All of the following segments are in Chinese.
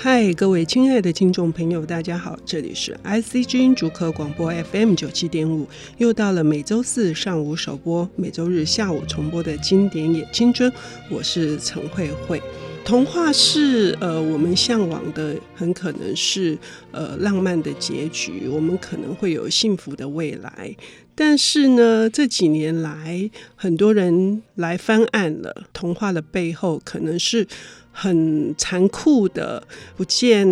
嗨，各位亲爱的听众朋友，大家好，这里是 IC 之音竹科广播 FM 九七点五，又到了每周四上午首播、每周日下午重播的经典也青春，我是陈慧慧。童话是呃我们向往的，很可能是呃浪漫的结局，我们可能会有幸福的未来。但是呢，这几年来，很多人来翻案了，童话的背后可能是很残酷的，不见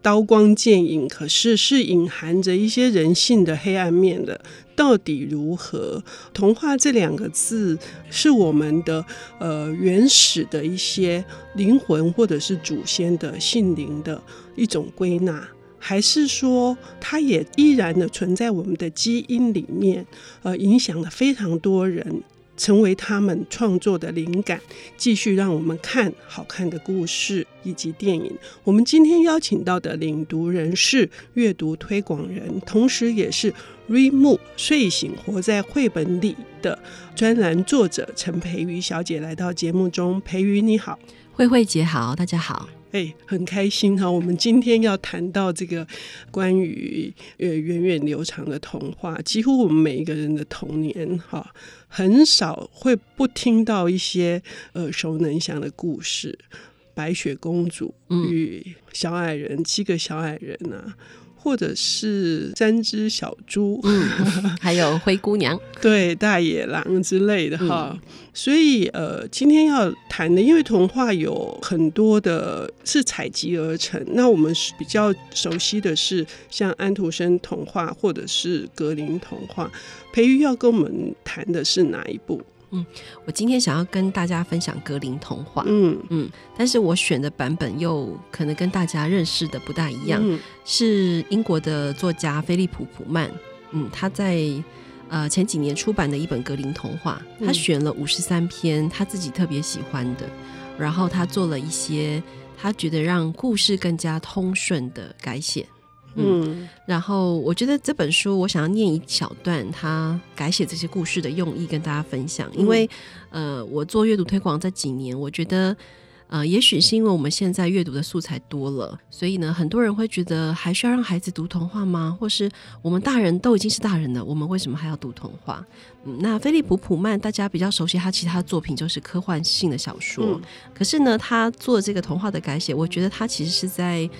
刀光剑影，可是是隐含着一些人性的黑暗面的。到底如何？童话这两个字是我们的呃原始的一些灵魂，或者是祖先的性灵的一种归纳。还是说，它也依然的存在我们的基因里面，呃，影响了非常多人，成为他们创作的灵感，继续让我们看好看的故事以及电影。我们今天邀请到的领读人是阅读推广人，同时也是 Remo 睡醒活在绘本里的专栏作者陈培瑜小姐来到节目中。培瑜你好，慧慧姐好，大家好。哎，很开心哈！我们今天要谈到这个关于呃源远流长的童话，几乎我们每一个人的童年哈，很少会不听到一些耳熟能详的故事，《白雪公主与小矮人》嗯、七个小矮人啊。或者是三只小猪，嗯，还有灰姑娘，对，大野狼之类的哈。嗯、所以呃，今天要谈的，因为童话有很多的是采集而成，那我们是比较熟悉的是像安徒生童话或者是格林童话。培瑜要跟我们谈的是哪一部？嗯，我今天想要跟大家分享格林童话。嗯嗯，但是我选的版本又可能跟大家认识的不大一样，嗯、是英国的作家菲利普普曼。嗯，他在呃前几年出版的一本格林童话，他选了五十三篇他自己特别喜欢的，然后他做了一些他觉得让故事更加通顺的改写。嗯，然后我觉得这本书，我想要念一小段他改写这些故事的用意跟大家分享。因为，呃，我做阅读推广这几年，我觉得，呃，也许是因为我们现在阅读的素材多了，所以呢，很多人会觉得还需要让孩子读童话吗？或是我们大人都已经是大人了，我们为什么还要读童话？嗯，那菲利普普曼大家比较熟悉他其他的作品就是科幻性的小说，嗯，可是呢，他做这个童话的改写，我觉得他其实是在。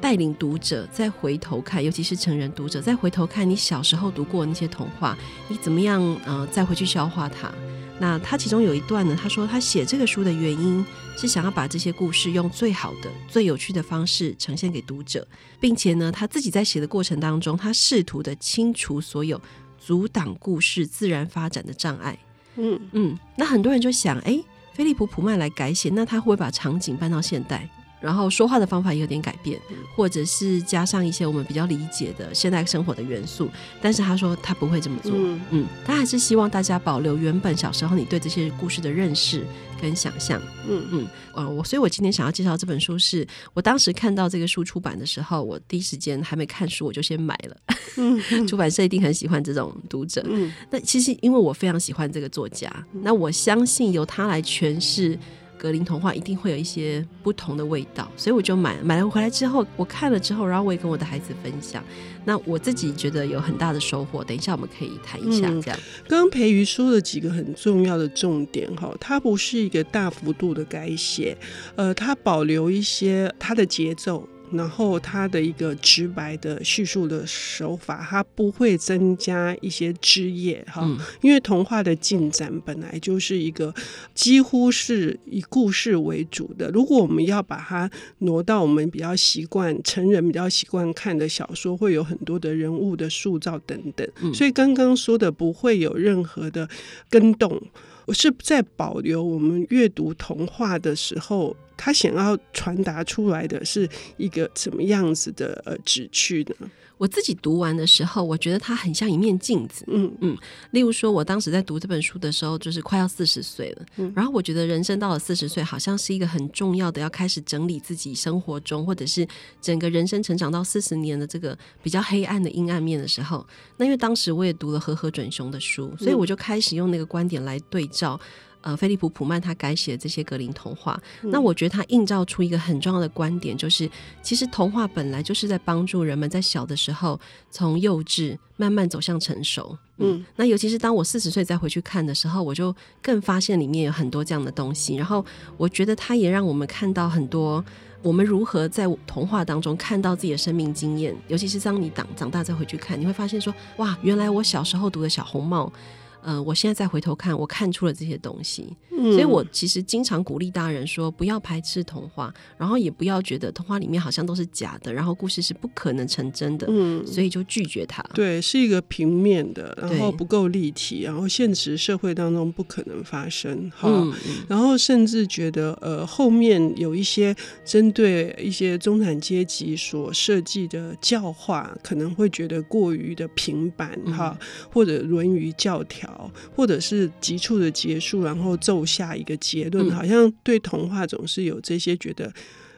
带领读者再回头看，尤其是成人读者再回头看你小时候读过那些童话，你怎么样呃再回去消化它？那他其中有一段呢，他说他写这个书的原因是想要把这些故事用最好的、最有趣的方式呈现给读者，并且呢，他自己在写的过程当中，他试图的清除所有阻挡故事自然发展的障碍。嗯嗯，那很多人就想，哎，菲利普普曼来改写，那他会不会把场景搬到现代？然后说话的方法也有点改变，或者是加上一些我们比较理解的现代生活的元素。但是他说他不会这么做，嗯，嗯，他还是希望大家保留原本小时候你对这些故事的认识跟想象。嗯嗯，呃，我所以，我今天想要介绍这本书是，是我当时看到这个书出版的时候，我第一时间还没看书，我就先买了。嗯，出版社一定很喜欢这种读者。嗯，那其实因为我非常喜欢这个作家，那我相信由他来诠释。格林童话一定会有一些不同的味道，所以我就买。买了回来之后，我看了之后，然后我也跟我的孩子分享。那我自己觉得有很大的收获。等一下我们可以谈一下，这样。刚刚培瑜说了几个很重要的重点哈，它不是一个大幅度的改写，呃，它保留一些它的节奏。然后他的一个直白的叙述的手法，它不会增加一些枝叶哈，嗯、因为童话的进展本来就是一个几乎是以故事为主的。如果我们要把它挪到我们比较习惯成人比较习惯看的小说，会有很多的人物的塑造等等。嗯、所以刚刚说的不会有任何的更动，我我是在保留我们阅读童话的时候。他想要传达出来的是一个什么样子的呃旨趣呢？我自己读完的时候，我觉得它很像一面镜子。嗯嗯，例如说，我当时在读这本书的时候，就是快要四十岁了。嗯，然后我觉得人生到了四十岁，好像是一个很重要的，要开始整理自己生活中，或者是整个人生成长到四十年的这个比较黑暗的阴暗面的时候。那因为当时我也读了和和准雄的书，所以我就开始用那个观点来对照。呃菲利普普曼他改写的这些格林童话。嗯、那我觉得他映照出一个很重要的观点，就是其实童话本来就是在帮助人们在小的时候从幼稚慢慢走向成熟。嗯，嗯那尤其是当我四十岁再回去看的时候，我就更发现里面有很多这样的东西。然后我觉得他也让我们看到很多。我们如何在童话当中看到自己的生命经验？尤其是当你长长大再回去看，你会发现说：哇，原来我小时候读的小红帽。呃，我现在再回头看，我看出了这些东西，嗯、所以我其实经常鼓励大人说，不要排斥童话，然后也不要觉得童话里面好像都是假的，然后故事是不可能成真的，嗯，所以就拒绝它。对，是一个平面的，然后不够立体，然后现实社会当中不可能发生，哈、嗯，然后甚至觉得，呃，后面有一些针对一些中产阶级所设计的教化，可能会觉得过于的平板，哈、嗯，或者《论语》教条。或者是急促的结束，然后奏下一个结论，嗯、好像对童话总是有这些觉得，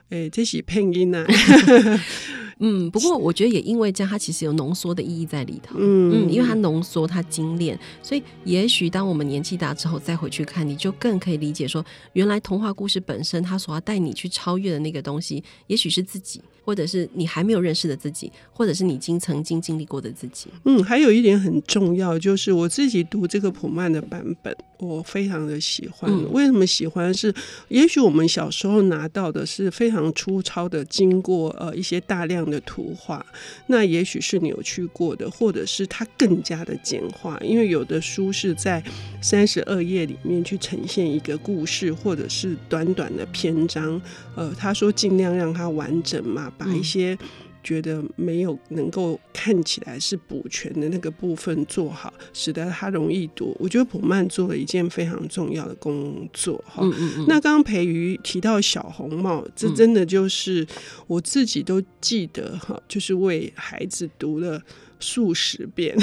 哎、欸，这是配音啊。嗯，不过我觉得也因为这样，它其实有浓缩的意义在里头。嗯，嗯，因为它浓缩，它精炼，所以也许当我们年纪大之后再回去看，你就更可以理解说，原来童话故事本身它所要带你去超越的那个东西，也许是自己。或者是你还没有认识的自己，或者是你经曾经经历过的自己。嗯，还有一点很重要，就是我自己读这个普曼的版本，我非常的喜欢。嗯、为什么喜欢？是也许我们小时候拿到的是非常粗糙的，经过呃一些大量的图画，那也许是扭曲过的，或者是它更加的简化。因为有的书是在三十二页里面去呈现一个故事，或者是短短的篇章。呃，他说尽量让它完整嘛。把一些觉得没有能够看起来是补全的那个部分做好，使得它容易读。我觉得普曼做了一件非常重要的工作哈。嗯嗯嗯。那刚刚培瑜提到小红帽，这真的就是我自己都记得哈，就是为孩子读了数十遍。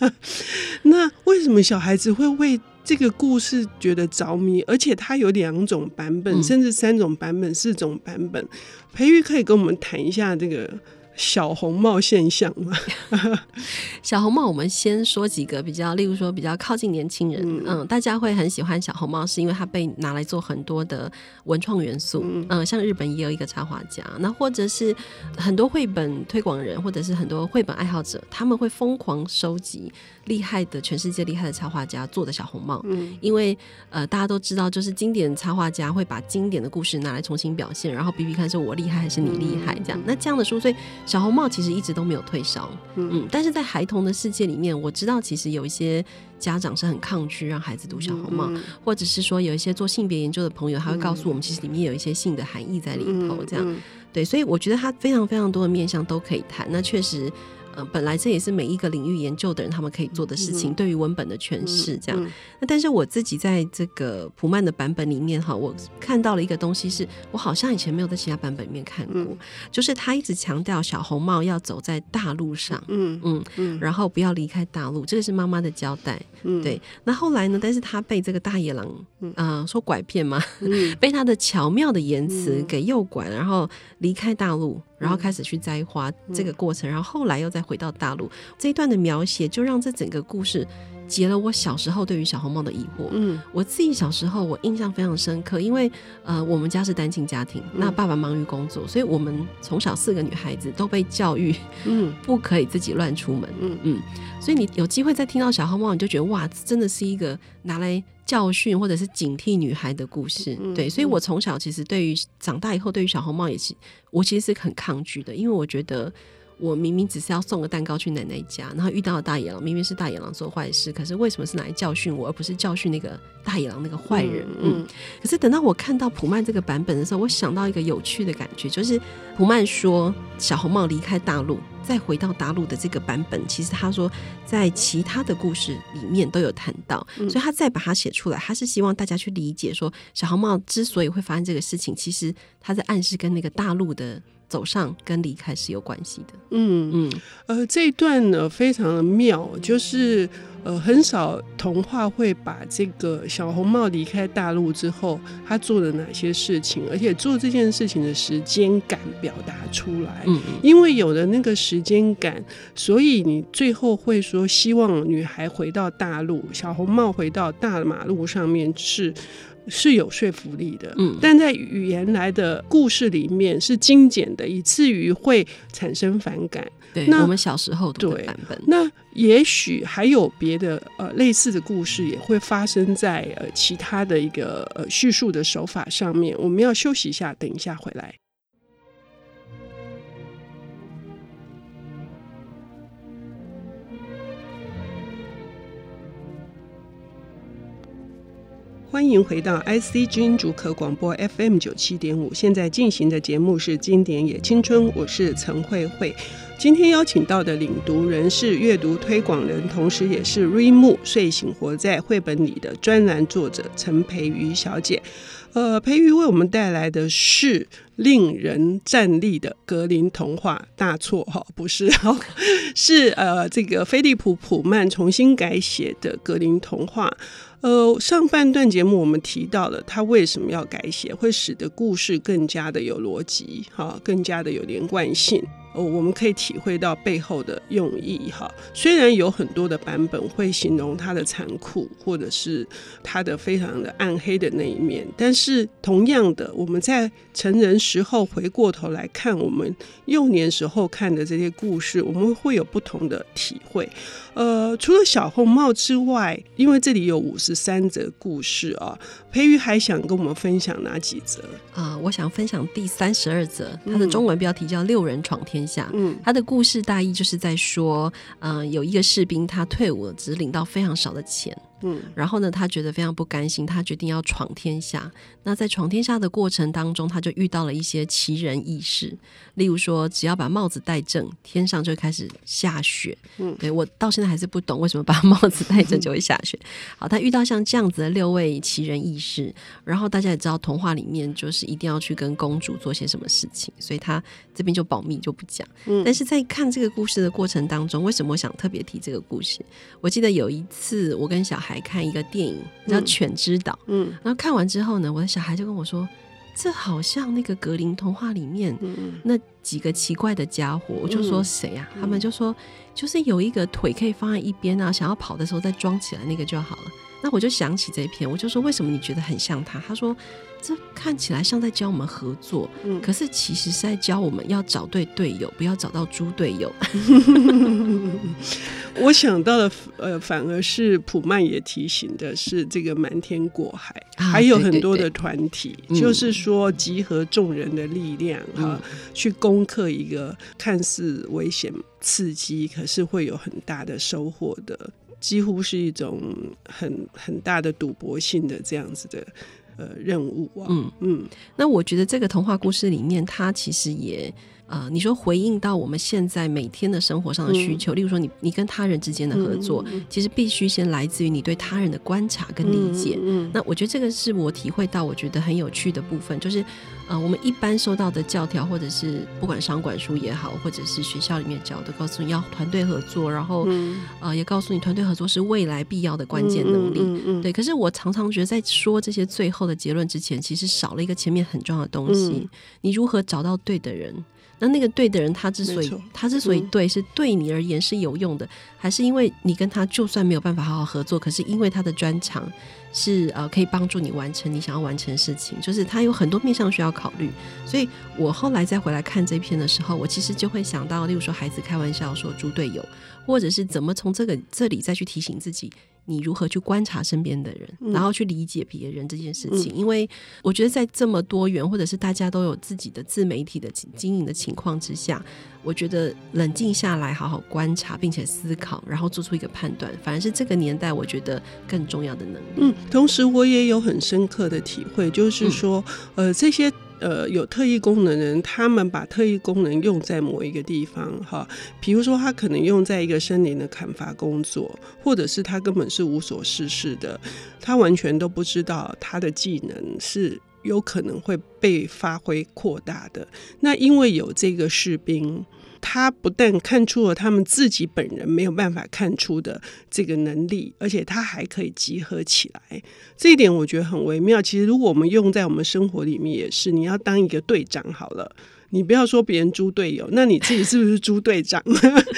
那为什么小孩子会为这个故事觉得着迷？而且它有两种版本，甚至三种版本、四种版本。培育可以跟我们谈一下这个。小红帽现象吗，小红帽，我们先说几个比较，例如说比较靠近年轻人，嗯，嗯，大家会很喜欢小红帽，是因为它被拿来做很多的文创元素，嗯，嗯，像日本也有一个插画家，那或者是很多绘本推广人，或者是很多绘本爱好者，他们会疯狂收集厉害的全世界厉害的插画家做的小红帽，嗯，因为呃大家都知道，就是经典插画家会把经典的故事拿来重新表现，然后比比看是我厉害还是你厉害，这样，那这样的书，所以。小红帽其实一直都没有退烧，嗯，嗯，但是在孩童的世界里面，我知道其实有一些家长是很抗拒让孩子读小红帽，或者是说有一些做性别研究的朋友，他会告诉我们，其实里面有一些性的含义在里头，这样，嗯嗯、对，所以我觉得他非常非常多的面向都可以谈，那确实。嗯，本来这也是每一个领域研究的人他们可以做的事情，对于文本的诠释这样。那、嗯嗯嗯、但是我自己在这个普曼的版本里面哈，我看到了一个东西，是我好像以前没有在其他版本里面看过，嗯、就是他一直强调小红帽要走在大路上，嗯嗯嗯，然后不要离开大陆，这个是妈妈的交代。嗯，对。那后来呢？但是他被这个大野狼，啊、呃，说拐骗嘛，嗯、被他的巧妙的言辞给诱拐，然后离开大陆。然后开始去摘花这个过程，然后后来又再回到大陆。这一段的描写，就让这整个故事解了我小时候对于小红帽的疑惑。嗯，我自己小时候我印象非常深刻，因为呃我们家是单亲家庭，那爸爸忙于工作，所以我们从小四个女孩子都被教育，嗯，不可以自己乱出门，嗯。嗯，所以你有机会再听到小红帽，你就觉得哇，真的是一个拿来。教训或者是警惕女孩的故事，嗯、对，所以我从小其实对于长大以后对于小红帽也是，我其实是很抗拒的，因为我觉得我明明只是要送个蛋糕去奶奶家，然后遇到了大野狼，明明是大野狼做坏事，可是为什么是拿来教训我，而不是教训那个大野狼那个坏人？嗯，嗯，可是等到我看到普曼这个版本的时候，我想到一个有趣的感觉，就是普曼说小红帽离开大陆。再回到大陆的这个版本，其实他说在其他的故事里面都有谈到，嗯、所以他再把它写出来，他是希望大家去理解说，小红帽之所以会发生这个事情，其实他在暗示跟那个大陆的走上跟离开是有关系的。嗯嗯，呃，这一段呢非常的妙，就是呃，很少童话会把这个小红帽离开大陆之后，他做了哪些事情，而且做这件事情的时间感表达出来。嗯，因为有了那个时间感，所以你最后会说希望女孩回到大陆，小红帽回到大马路上面是。是有说服力的，嗯，但在语言来的故事里面是精简的，以至于会产生反感。对，那我们小时候的版本，那也许还有别的呃类似的故事也会发生在呃其他的一个呃叙述的手法上面。我们要休息一下，等一下回来。欢迎回到 IC 之音竹科广播 FM 九七点五，现在进行的节目是《经典也青春》，我是陈慧慧。今天邀请到的领读人是阅读推广人，同时也是瑞木睡醒活在绘本里的专栏作者陈培瑜小姐。呃，培瑜为我们带来的是令人站立的格林童话，大错哈，不是哈，是呃这个菲利普普曼重新改写的格林童话。呃，上半段节目我们提到了他为什么要改写，会使得故事更加的有逻辑，哈，更加的有连贯性。哦，我们可以体会到背后的用意哈。虽然有很多的版本会形容它的残酷，或者是它的非常的暗黑的那一面，但是同样的，我们在成人时候回过头来看我们幼年时候看的这些故事，我们会有不同的体会。呃，除了小红帽之外，因为这里有五十三则故事啊，培瑜还想跟我们分享哪几则啊？我想分享第三十二则，它的中文标题叫《六人闯天下》。嗯，他的故事大意就是在说，嗯、呃，有一个士兵他退伍了，只领到非常少的钱。嗯，然后呢，他觉得非常不甘心，他决定要闯天下。那在闯天下的过程当中，他就遇到了一些奇人异事，例如说，只要把帽子戴正，天上就开始下雪。嗯，对，我到现在还是不懂为什么把帽子戴正就会下雪。好，他遇到像这样子的六位奇人异事，然后大家也知道童话里面就是一定要去跟公主做些什么事情，所以他这边就保密就不讲。嗯，但是在看这个故事的过程当中，为什么我想特别提这个故事？我记得有一次我跟小孩。来看一个电影叫《犬之岛》，嗯，然后看完之后呢，我的小孩就跟我说：“这好像那个格林童话里面那几个奇怪的家伙。”我就说：“谁呀？”他们就说：“就是有一个腿可以放在一边啊，想要跑的时候再装起来那个就好了。”那我就想起这一篇，我就说：“为什么你觉得很像他？”他说。这看起来像在教我们合作，嗯，可是其实是在教我们要找对队友，不要找到猪队友。我想到的，呃，反而是普曼也提醒的是，这个瞒天过海，啊，还有很多的团体，对对对，就是说集合众人的力量啊，嗯，去攻克一个看似危险刺激，可是会有很大的收获的，几乎是一种很很大的赌博性的这样子的。呃，任务啊，嗯嗯，那我觉得这个童话故事里面，它其实也。啊、呃，你说回应到我们现在每天的生活上的需求，嗯、例如说你你跟他人之间的合作，嗯、其实必须先来自于你对他人的观察跟理解。那我觉得这个是我体会到我觉得很有趣的部分，就是呃，我们一般收到的教条，或者是不管商管书也好，或者是学校里面教的，告诉你要团队合作，然后、嗯、呃，也告诉你团队合作是未来必要的关键能力。对。可是我常常觉得，在说这些最后的结论之前，其实少了一个前面很重要的东西，嗯、你如何找到对的人？那那个对的人，他之所以他之所以对，是对你而言是有用的，还是因为你跟他就算没有办法好好合作，可是因为他的专长是呃可以帮助你完成你想要完成的事情，就是他有很多面向需要考虑。所以我后来再回来看这篇的时候，我其实就会想到，例如说孩子开玩笑说猪队友，或者是怎么从这个这里再去提醒自己。你如何去观察身边的人，嗯、然后去理解别人这件事情？嗯、因为我觉得在这么多元或者是大家都有自己的自媒体的经营的情况之下，我觉得冷静下来，好好观察，并且思考，然后做出一个判断，反而是这个年代我觉得更重要的能力。嗯，同时我也有很深刻的体会，就是说，嗯、呃，这些。呃，有特异功能的人，他们把特异功能用在某一个地方，哈，比如说他可能用在一个森林的砍伐工作，或者是他根本是无所事事的，他完全都不知道他的技能是有可能会被发挥扩大的。那因为有这个士兵。他不但看出了他们自己本人没有办法看出的这个能力，而且他还可以集合起来。这一点我觉得很微妙。其实如果我们用在我们生活里面也是，你要当一个队长好了，你不要说别人猪队友，那你自己是不是猪队长？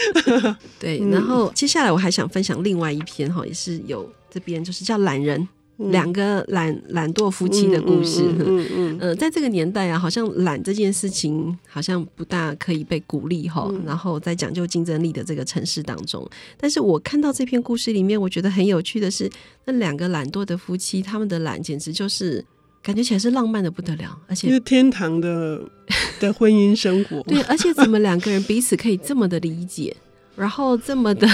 对。然后接下来我还想分享另外一篇哈，也是有这边就是叫懒人。两个懒懒惰夫妻的故事，嗯嗯，在这个年代啊，好像懒这件事情好像不大可以被鼓励哈。嗯、然后在讲究竞争力的这个城市当中，但是我看到这篇故事里面，我觉得很有趣的是，那两个懒惰的夫妻，他们的懒简直就是感觉起来是浪漫的不得了，而且是天堂的 的婚姻生活。对，而且怎么两个人彼此可以这么的理解，然后这么的。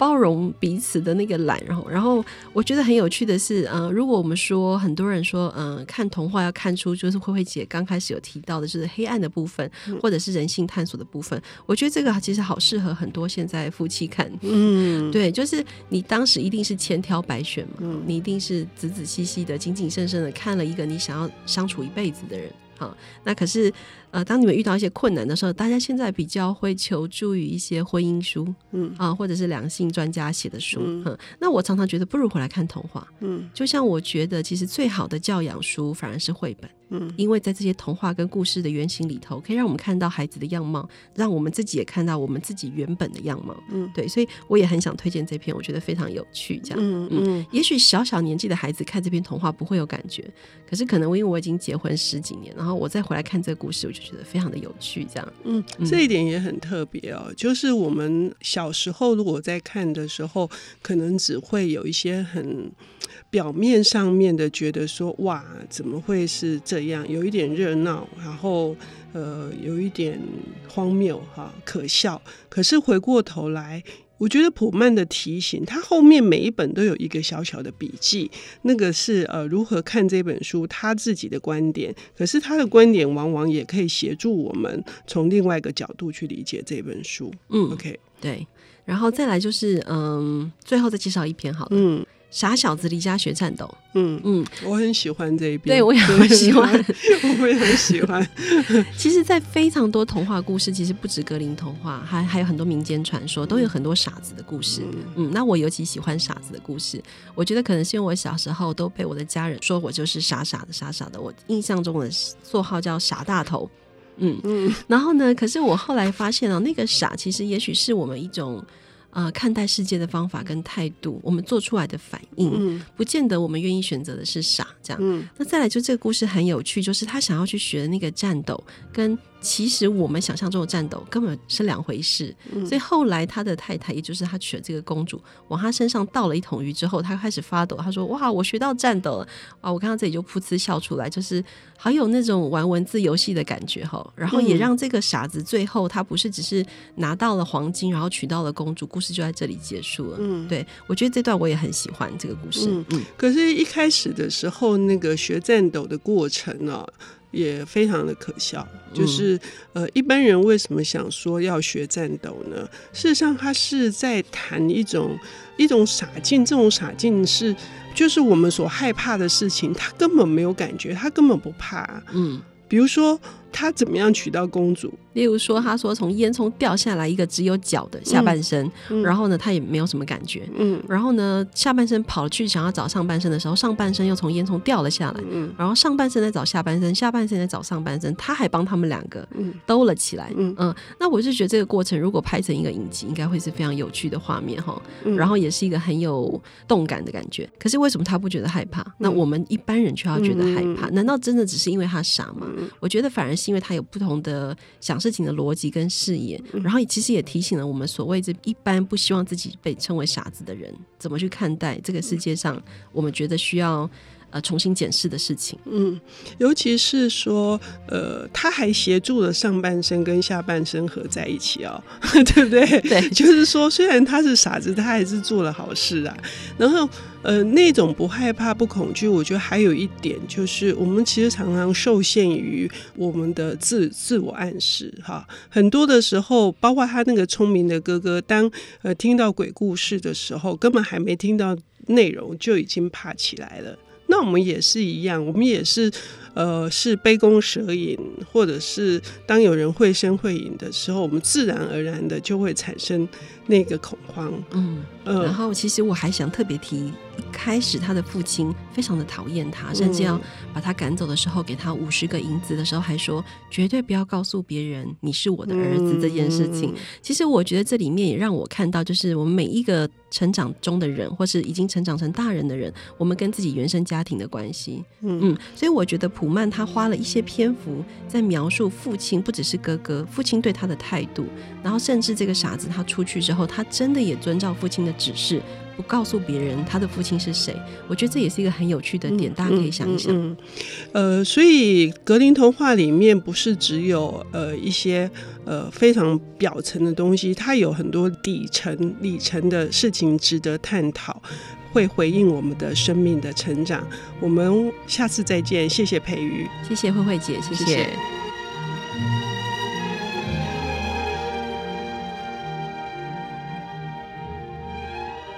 包容彼此的那个懒，然后，然后我觉得很有趣的是，嗯、呃，如果我们说很多人说，嗯、呃，看童话要看出就是慧慧姐刚开始有提到的，就是黑暗的部分，或者是人性探索的部分，嗯、我觉得这个其实好适合很多现在夫妻看。嗯，对，就是你当时一定是千挑百选嘛，嗯、你一定是仔仔细细的、谨谨慎慎的看了一个你想要相处一辈子的人。好，那可是。呃，当你们遇到一些困难的时候，大家现在比较会求助于一些婚姻书，嗯。啊，或者是两性专家写的书，嗯，那我常常觉得不如回来看童话，嗯，就像我觉得其实最好的教养书反而是绘本，嗯，因为在这些童话跟故事的原型里头，可以让我们看到孩子的样貌，让我们自己也看到我们自己原本的样貌，嗯，对，所以我也很想推荐这篇，我觉得非常有趣，这样，嗯嗯，也许小小年纪的孩子看这篇童话不会有感觉，可是可能因为我已经结婚十几年，然后我再回来看这个故事，我就觉得非常的有趣，这样。嗯，这一点也很特别哦。就是我们小时候如果在看的时候，可能只会有一些很表面上面的觉得说，哇，怎么会是这样？有一点热闹，然后呃，有一点荒谬哈，可笑。可是回过头来。我觉得普曼的提醒，他后面每一本都有一个小小的笔记，那个是呃如何看这本书，他自己的观点。可是他的观点往往也可以协助我们从另外一个角度去理解这本书。嗯，OK，对。然后再来就是嗯，最后再介绍一篇好了。嗯。傻小子离家学战斗，嗯嗯，我很喜欢这一边，对 我也很喜欢，我也很喜欢。其实，在非常多童话故事，其实不止格林童话，还还有很多民间传说，都有很多傻子的故事。嗯，嗯，那我尤其喜欢傻子的故事。我觉得可能是因为我小时候都被我的家人说我就是傻傻的、傻傻的。我印象中的绰号叫傻大头。嗯嗯，然后呢，可是我后来发现哦，那个傻其实也许是我们一种。呃，看待世界的方法跟态度，我们做出来的反应，嗯、不见得我们愿意选择的是傻这样。嗯、那再来，就这个故事很有趣，就是他想要去学的那个战斗跟。其实我们想象中的战斗根本是两回事，嗯、所以后来他的太太，也就是他娶了这个公主，往他身上倒了一桶鱼之后，他开始发抖。他说：“哇，我学到战斗了！啊，我看到这里就噗嗤笑出来，就是好有那种玩文字游戏的感觉哈。然后也让这个傻子最后他不是只是拿到了黄金，然后娶到了公主，故事就在这里结束了。嗯，对，我觉得这段我也很喜欢这个故事。嗯，嗯可是，一开始的时候那个学战斗的过程呢、哦？也非常的可笑，就是呃，一般人为什么想说要学战斗呢？事实上，他是在谈一种一种傻劲，这种傻劲是就是我们所害怕的事情，他根本没有感觉，他根本不怕。嗯，比如说他怎么样娶到公主。例如说，他说从烟囱掉下来一个只有脚的下半身，然后呢，他也没有什么感觉。嗯，然后呢，下半身跑去想要找上半身的时候，上半身又从烟囱掉了下来。嗯，然后上半身在找下半身，下半身在找上半身，他还帮他们两个兜了起来。嗯嗯，那我是觉得这个过程如果拍成一个影集，应该会是非常有趣的画面哈。嗯、然后也是一个很有动感的感觉。可是为什么他不觉得害怕？嗯、那我们一般人却要觉得害怕？嗯、难道真的只是因为他傻吗？嗯、我觉得反而是因为他有不同的想事情的逻辑跟视野，然后也其实也提醒了我们所谓这一般不希望自己被称为傻子的人，怎么去看待这个世界上我们觉得需要呃重新检视的事情。嗯，尤其是说，呃，他还协助了上半身跟下半身合在一起哦，对不对？对，就是说，虽然他是傻子，他还是做了好事啊。然后。呃，那种不害怕、不恐惧，我觉得还有一点就是，我们其实常常受限于我们的自自我暗示哈。很多的时候，包括他那个聪明的哥哥，当呃听到鬼故事的时候，根本还没听到内容，就已经怕起来了。那我们也是一样，我们也是呃是杯弓蛇影，或者是当有人会声会影的时候，我们自然而然的就会产生那个恐慌。嗯，呃、然后其实我还想特别提。一开始，他的父亲非常的讨厌他，甚至要把他赶走的时候，给他五十个银子的时候，还说绝对不要告诉别人你是我的儿子这件事情。其实我觉得这里面也让我看到，就是我们每一个成长中的人，或是已经成长成大人的人，我们跟自己原生家庭的关系。嗯，所以我觉得普曼他花了一些篇幅在描述父亲，不只是哥哥，父亲对他的态度，然后甚至这个傻子他出去之后，他真的也遵照父亲的指示。不告诉别人他的父亲是谁，我觉得这也是一个很有趣的点，嗯、大家可以想一想。嗯嗯、呃，所以格林童话里面不是只有呃一些呃非常表层的东西，它有很多底层里层的事情值得探讨，会回应我们的生命的成长。我们下次再见，谢谢培瑜，谢谢慧慧姐，谢谢。谢谢